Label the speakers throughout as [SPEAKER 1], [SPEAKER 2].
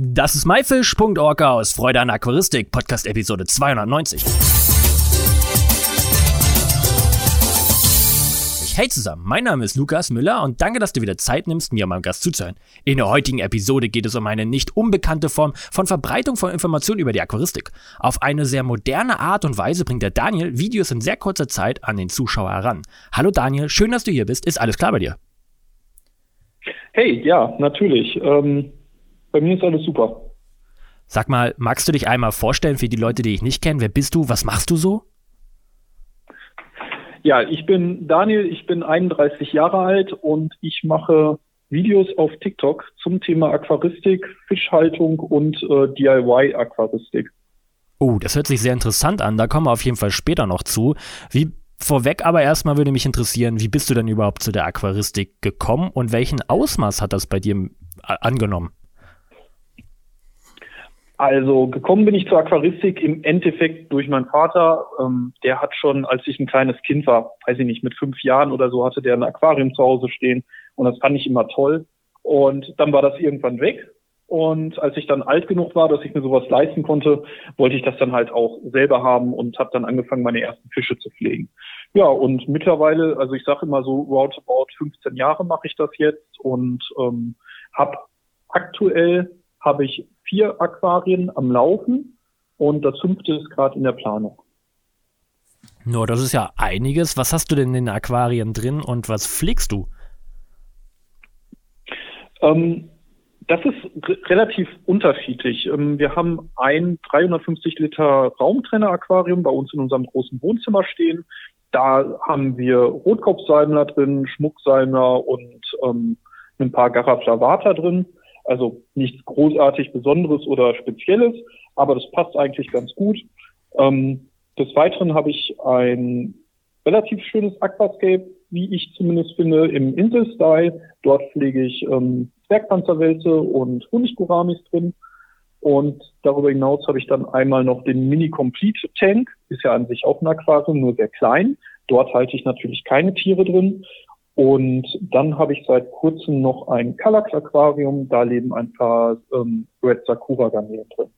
[SPEAKER 1] Das ist myfish.org aus Freude an Aquaristik, Podcast Episode 290. Hey zusammen, mein Name ist Lukas Müller und danke, dass du wieder Zeit nimmst, mir und meinem Gast zuzuhören. In der heutigen Episode geht es um eine nicht unbekannte Form von Verbreitung von Informationen über die Aquaristik. Auf eine sehr moderne Art und Weise bringt der Daniel Videos in sehr kurzer Zeit an den Zuschauer heran. Hallo Daniel, schön, dass du hier bist. Ist alles klar bei dir?
[SPEAKER 2] Hey, ja, natürlich. Ähm, bei mir ist alles super.
[SPEAKER 1] Sag mal, magst du dich einmal vorstellen für die Leute, die ich nicht kenne? Wer bist du? Was machst du so?
[SPEAKER 2] Ja, ich bin Daniel, ich bin 31 Jahre alt und ich mache Videos auf TikTok zum Thema Aquaristik, Fischhaltung und äh, DIY-Aquaristik.
[SPEAKER 1] Oh, das hört sich sehr interessant an. Da kommen wir auf jeden Fall später noch zu. Wie vorweg aber erstmal würde mich interessieren, wie bist du denn überhaupt zu der Aquaristik gekommen und welchen Ausmaß hat das bei dir äh, angenommen?
[SPEAKER 2] Also gekommen bin ich zur Aquaristik im Endeffekt durch meinen Vater. Ähm, der hat schon, als ich ein kleines Kind war, weiß ich nicht, mit fünf Jahren oder so, hatte der ein Aquarium zu Hause stehen und das fand ich immer toll. Und dann war das irgendwann weg. Und als ich dann alt genug war, dass ich mir sowas leisten konnte, wollte ich das dann halt auch selber haben und habe dann angefangen, meine ersten Fische zu pflegen. Ja, und mittlerweile, also ich sage immer so, roundabout 15 Jahre mache ich das jetzt und ähm, habe aktuell habe ich vier Aquarien am Laufen und das fünfte ist gerade in der Planung.
[SPEAKER 1] No, das ist ja einiges. Was hast du denn in den Aquarien drin und was pflegst du?
[SPEAKER 2] Ähm, das ist relativ unterschiedlich. Ähm, wir haben ein 350 Liter Raumtrenner-Aquarium bei uns in unserem großen Wohnzimmer stehen. Da haben wir Rotkopfsalmler drin, Schmucksalmler und ähm, ein paar Garaflavata drin. Also nichts großartig Besonderes oder Spezielles, aber das passt eigentlich ganz gut. Ähm, des Weiteren habe ich ein relativ schönes Aquascape, wie ich zumindest finde, im Insel-Style. Dort pflege ich ähm, Bergpanzerwälze und Honigguramis drin. Und darüber hinaus habe ich dann einmal noch den Mini Complete Tank. Ist ja an sich auch ein Aquarium, nur sehr klein. Dort halte ich natürlich keine Tiere drin. Und dann habe ich seit kurzem noch ein Kallax Aquarium. Da leben ein paar ähm, Red Sakura Garnelen drin.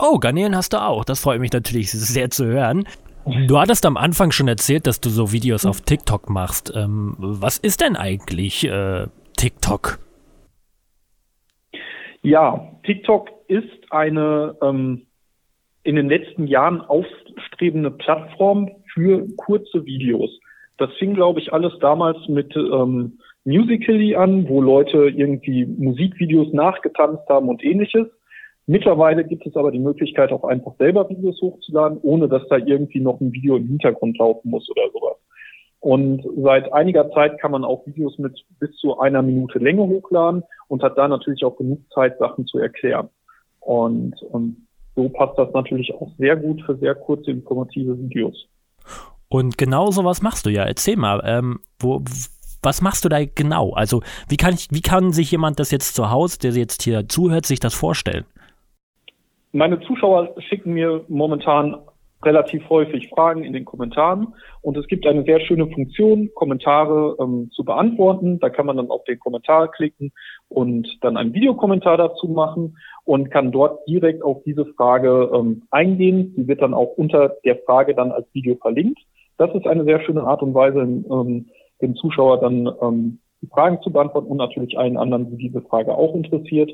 [SPEAKER 1] Oh, Garnelen hast du auch. Das freut mich natürlich sehr zu hören. Du hattest am Anfang schon erzählt, dass du so Videos auf TikTok machst. Ähm, was ist denn eigentlich äh, TikTok?
[SPEAKER 2] Ja, TikTok ist eine ähm, in den letzten Jahren aufstrebende Plattform für kurze Videos. Das fing, glaube ich, alles damals mit ähm, Musical.ly an, wo Leute irgendwie Musikvideos nachgetanzt haben und ähnliches. Mittlerweile gibt es aber die Möglichkeit, auch einfach selber Videos hochzuladen, ohne dass da irgendwie noch ein Video im Hintergrund laufen muss oder sowas. Und seit einiger Zeit kann man auch Videos mit bis zu einer Minute Länge hochladen und hat da natürlich auch genug Zeit, Sachen zu erklären. Und, und so passt das natürlich auch sehr gut für sehr kurze informative Videos.
[SPEAKER 1] Und genau sowas machst du ja. Erzähl mal, ähm, wo, was machst du da genau? Also, wie kann ich, wie kann sich jemand das jetzt zu Hause, der jetzt hier zuhört, sich das vorstellen?
[SPEAKER 2] Meine Zuschauer schicken mir momentan relativ häufig Fragen in den Kommentaren und es gibt eine sehr schöne Funktion, Kommentare ähm, zu beantworten. Da kann man dann auf den Kommentar klicken und dann einen Videokommentar dazu machen und kann dort direkt auf diese Frage ähm, eingehen. Die wird dann auch unter der Frage dann als Video verlinkt. Das ist eine sehr schöne Art und Weise, ähm, dem Zuschauer dann ähm, die Fragen zu beantworten und natürlich allen anderen, die diese Frage auch interessiert.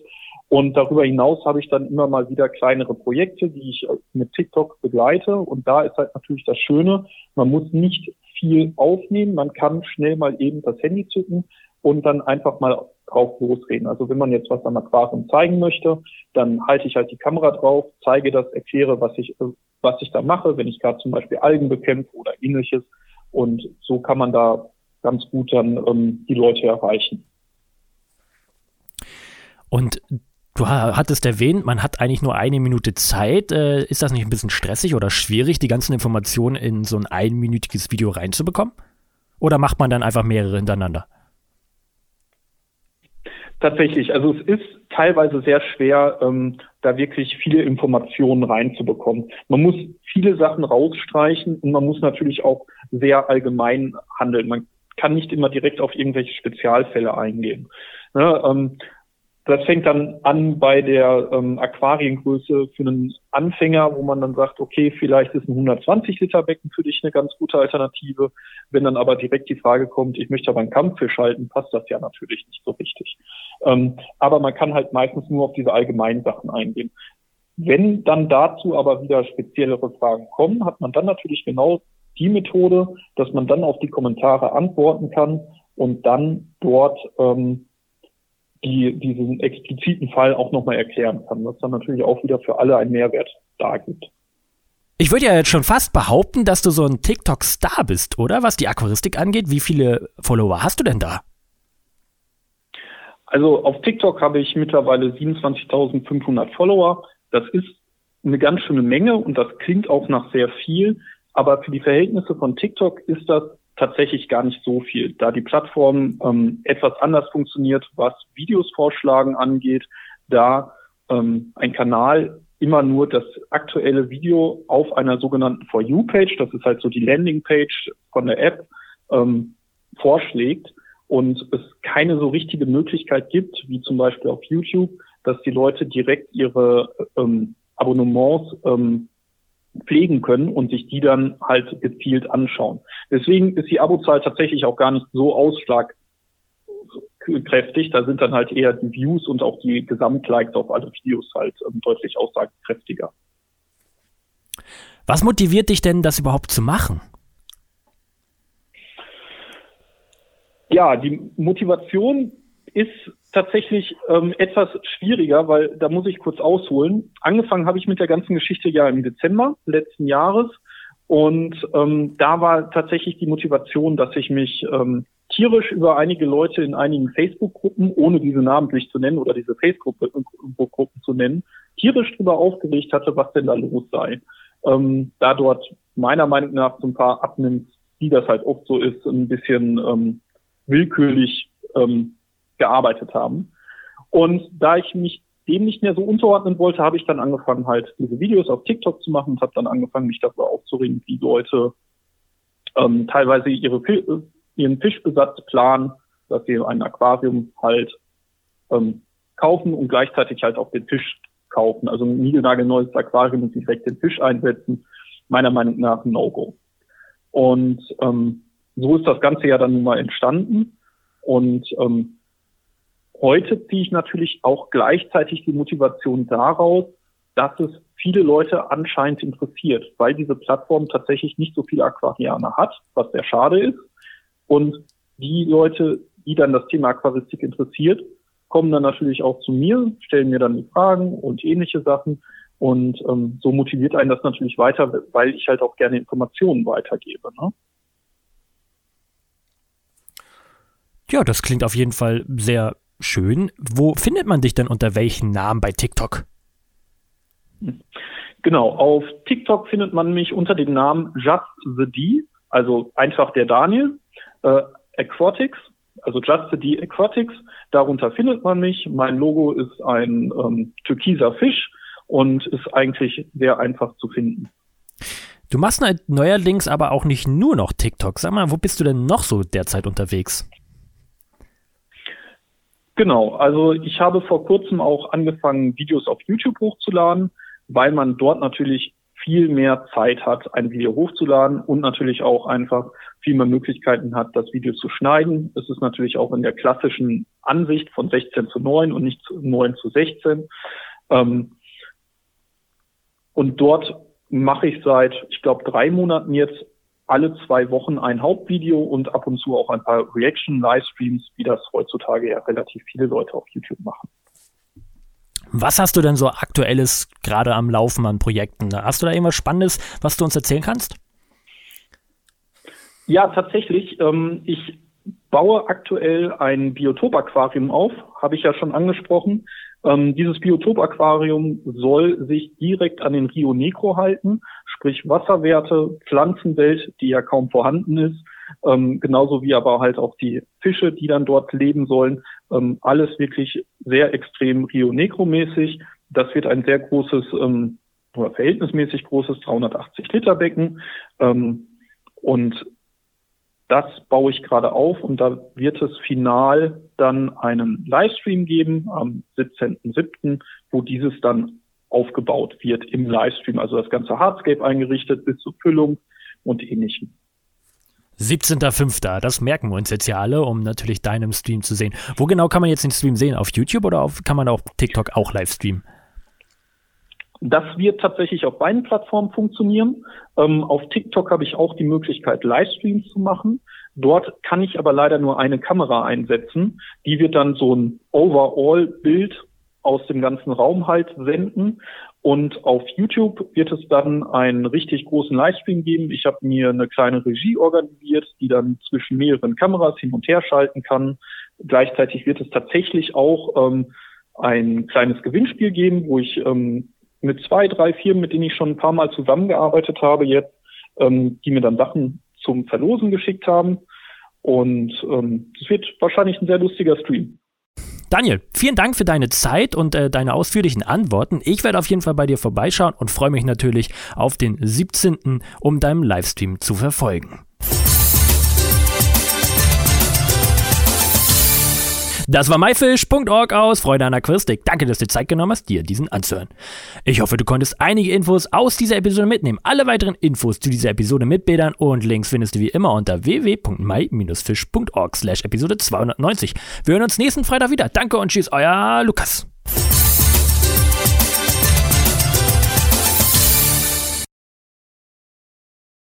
[SPEAKER 2] Und darüber hinaus habe ich dann immer mal wieder kleinere Projekte, die ich äh, mit TikTok begleite. Und da ist halt natürlich das Schöne, man muss nicht viel aufnehmen, man kann schnell mal eben das Handy zücken und dann einfach mal drauf losreden. Also wenn man jetzt was am Aquarium zeigen möchte, dann halte ich halt die Kamera drauf, zeige das, erkläre, was ich, äh, was ich da mache, wenn ich gerade zum Beispiel Algen bekämpfe oder ähnliches. Und so kann man da ganz gut dann ähm, die Leute erreichen.
[SPEAKER 1] Und du hattest erwähnt, man hat eigentlich nur eine Minute Zeit. Äh, ist das nicht ein bisschen stressig oder schwierig, die ganzen Informationen in so ein einminütiges Video reinzubekommen? Oder macht man dann einfach mehrere hintereinander?
[SPEAKER 2] Tatsächlich, also es ist teilweise sehr schwer, ähm, da wirklich viele Informationen reinzubekommen. Man muss viele Sachen rausstreichen und man muss natürlich auch sehr allgemein handeln. Man kann nicht immer direkt auf irgendwelche Spezialfälle eingehen. Ne, ähm, das fängt dann an bei der ähm, Aquariengröße für einen Anfänger, wo man dann sagt, okay, vielleicht ist ein 120 Liter Becken für dich eine ganz gute Alternative. Wenn dann aber direkt die Frage kommt, ich möchte aber einen Kampffisch halten, passt das ja natürlich nicht so richtig. Ähm, aber man kann halt meistens nur auf diese allgemeinen Sachen eingehen. Wenn dann dazu aber wieder speziellere Fragen kommen, hat man dann natürlich genau die Methode, dass man dann auf die Kommentare antworten kann und dann dort ähm, die diesen expliziten Fall auch nochmal erklären kann, was dann natürlich auch wieder für alle einen Mehrwert da gibt.
[SPEAKER 1] Ich würde ja jetzt schon fast behaupten, dass du so ein TikTok-Star bist, oder? Was die Aquaristik angeht. Wie viele Follower hast du denn da?
[SPEAKER 2] Also auf TikTok habe ich mittlerweile 27.500 Follower. Das ist eine ganz schöne Menge und das klingt auch nach sehr viel. Aber für die Verhältnisse von TikTok ist das tatsächlich gar nicht so viel, da die Plattform ähm, etwas anders funktioniert, was Videos vorschlagen angeht, da ähm, ein Kanal immer nur das aktuelle Video auf einer sogenannten For You-Page, das ist halt so die Landing-Page von der App, ähm, vorschlägt und es keine so richtige Möglichkeit gibt, wie zum Beispiel auf YouTube, dass die Leute direkt ihre ähm, Abonnements ähm, pflegen können und sich die dann halt gezielt anschauen. Deswegen ist die Abozahl tatsächlich auch gar nicht so ausschlagkräftig. Da sind dann halt eher die Views und auch die Gesamtlikes auf alle Videos halt ähm, deutlich aussagekräftiger.
[SPEAKER 1] Was motiviert dich denn, das überhaupt zu machen?
[SPEAKER 2] Ja, die Motivation ist tatsächlich ähm, etwas schwieriger, weil da muss ich kurz ausholen. Angefangen habe ich mit der ganzen Geschichte ja im Dezember letzten Jahres und ähm, da war tatsächlich die Motivation, dass ich mich ähm, tierisch über einige Leute in einigen Facebook-Gruppen, ohne diese namentlich zu nennen oder diese Facebook-Gruppen zu nennen, tierisch darüber aufgeregt hatte, was denn da los sei. Ähm, da dort meiner Meinung nach so ein paar Admins, wie das halt oft so ist, ein bisschen ähm, willkürlich ähm, gearbeitet haben. Und da ich mich dem nicht mehr so unterordnen wollte, habe ich dann angefangen, halt diese Videos auf TikTok zu machen und habe dann angefangen, mich darüber aufzuregen, wie Leute ähm, teilweise ihre, ihren Fischbesatz planen, dass sie ein Aquarium halt ähm, kaufen und gleichzeitig halt auch den Fisch kaufen. Also ein niegelnagelneues Aquarium und direkt den Fisch einsetzen, meiner Meinung nach ein No-Go. Und ähm, so ist das Ganze ja dann nun mal entstanden. Und ähm, Heute ziehe ich natürlich auch gleichzeitig die Motivation daraus, dass es viele Leute anscheinend interessiert, weil diese Plattform tatsächlich nicht so viele Aquarianer hat, was sehr schade ist. Und die Leute, die dann das Thema Aquaristik interessiert, kommen dann natürlich auch zu mir, stellen mir dann die Fragen und ähnliche Sachen. Und ähm, so motiviert einen das natürlich weiter, weil ich halt auch gerne Informationen weitergebe. Ne?
[SPEAKER 1] Ja, das klingt auf jeden Fall sehr schön. Wo findet man dich denn unter welchen Namen bei TikTok?
[SPEAKER 2] Genau, auf TikTok findet man mich unter dem Namen Just the D, also einfach der Daniel, äh, Aquatics, also Just the D Aquatics. Darunter findet man mich. Mein Logo ist ein ähm, türkiser Fisch und ist eigentlich sehr einfach zu finden.
[SPEAKER 1] Du machst neuerdings aber auch nicht nur noch TikTok. Sag mal, wo bist du denn noch so derzeit unterwegs?
[SPEAKER 2] Genau, also ich habe vor kurzem auch angefangen, Videos auf YouTube hochzuladen, weil man dort natürlich viel mehr Zeit hat, ein Video hochzuladen und natürlich auch einfach viel mehr Möglichkeiten hat, das Video zu schneiden. Es ist natürlich auch in der klassischen Ansicht von 16 zu 9 und nicht 9 zu 16. Ähm, und dort mache ich seit, ich glaube, drei Monaten jetzt alle zwei Wochen ein Hauptvideo und ab und zu auch ein paar Reaction-Livestreams, wie das heutzutage ja relativ viele Leute auf YouTube machen.
[SPEAKER 1] Was hast du denn so aktuelles gerade am Laufen an Projekten? Hast du da irgendwas Spannendes, was du uns erzählen kannst?
[SPEAKER 2] Ja, tatsächlich. Ähm, ich baue aktuell ein Biotop-Aquarium auf, habe ich ja schon angesprochen. Ähm, dieses Biotop-Aquarium soll sich direkt an den Rio Negro halten, sprich Wasserwerte, Pflanzenwelt, die ja kaum vorhanden ist, ähm, genauso wie aber halt auch die Fische, die dann dort leben sollen. Ähm, alles wirklich sehr extrem Rio Negro-mäßig. Das wird ein sehr großes ähm, oder verhältnismäßig großes 380 Liter Becken. Ähm, und das baue ich gerade auf und da wird es final dann einen Livestream geben am 17.07., wo dieses dann aufgebaut wird im Livestream, also das ganze Hardscape eingerichtet bis zur Füllung und ähnlichem.
[SPEAKER 1] 17.05. Das merken wir uns jetzt ja alle, um natürlich deinem Stream zu sehen. Wo genau kann man jetzt den Stream sehen? Auf YouTube oder auf, kann man auf TikTok auch live streamen?
[SPEAKER 2] Das wird tatsächlich auf beiden Plattformen funktionieren. Ähm, auf TikTok habe ich auch die Möglichkeit, Livestreams zu machen. Dort kann ich aber leider nur eine Kamera einsetzen. Die wird dann so ein Overall-Bild aus dem ganzen Raum halt senden. Und auf YouTube wird es dann einen richtig großen Livestream geben. Ich habe mir eine kleine Regie organisiert, die dann zwischen mehreren Kameras hin und her schalten kann. Gleichzeitig wird es tatsächlich auch ähm, ein kleines Gewinnspiel geben, wo ich ähm, mit zwei, drei Firmen, mit denen ich schon ein paar Mal zusammengearbeitet habe jetzt, ähm, die mir dann Sachen zum Verlosen geschickt haben. Und ähm, es wird wahrscheinlich ein sehr lustiger Stream.
[SPEAKER 1] Daniel, vielen Dank für deine Zeit und äh, deine ausführlichen Antworten. Ich werde auf jeden Fall bei dir vorbeischauen und freue mich natürlich auf den 17., um deinem Livestream zu verfolgen. Das war myfish.org aus Freude an Aquaristik. Danke, dass du dir Zeit genommen hast, dir diesen anzuhören. Ich hoffe, du konntest einige Infos aus dieser Episode mitnehmen. Alle weiteren Infos zu dieser Episode mit Bildern und Links findest du wie immer unter www.my-fish.org slash Episode 290. Wir hören uns nächsten Freitag wieder. Danke und tschüss, euer Lukas.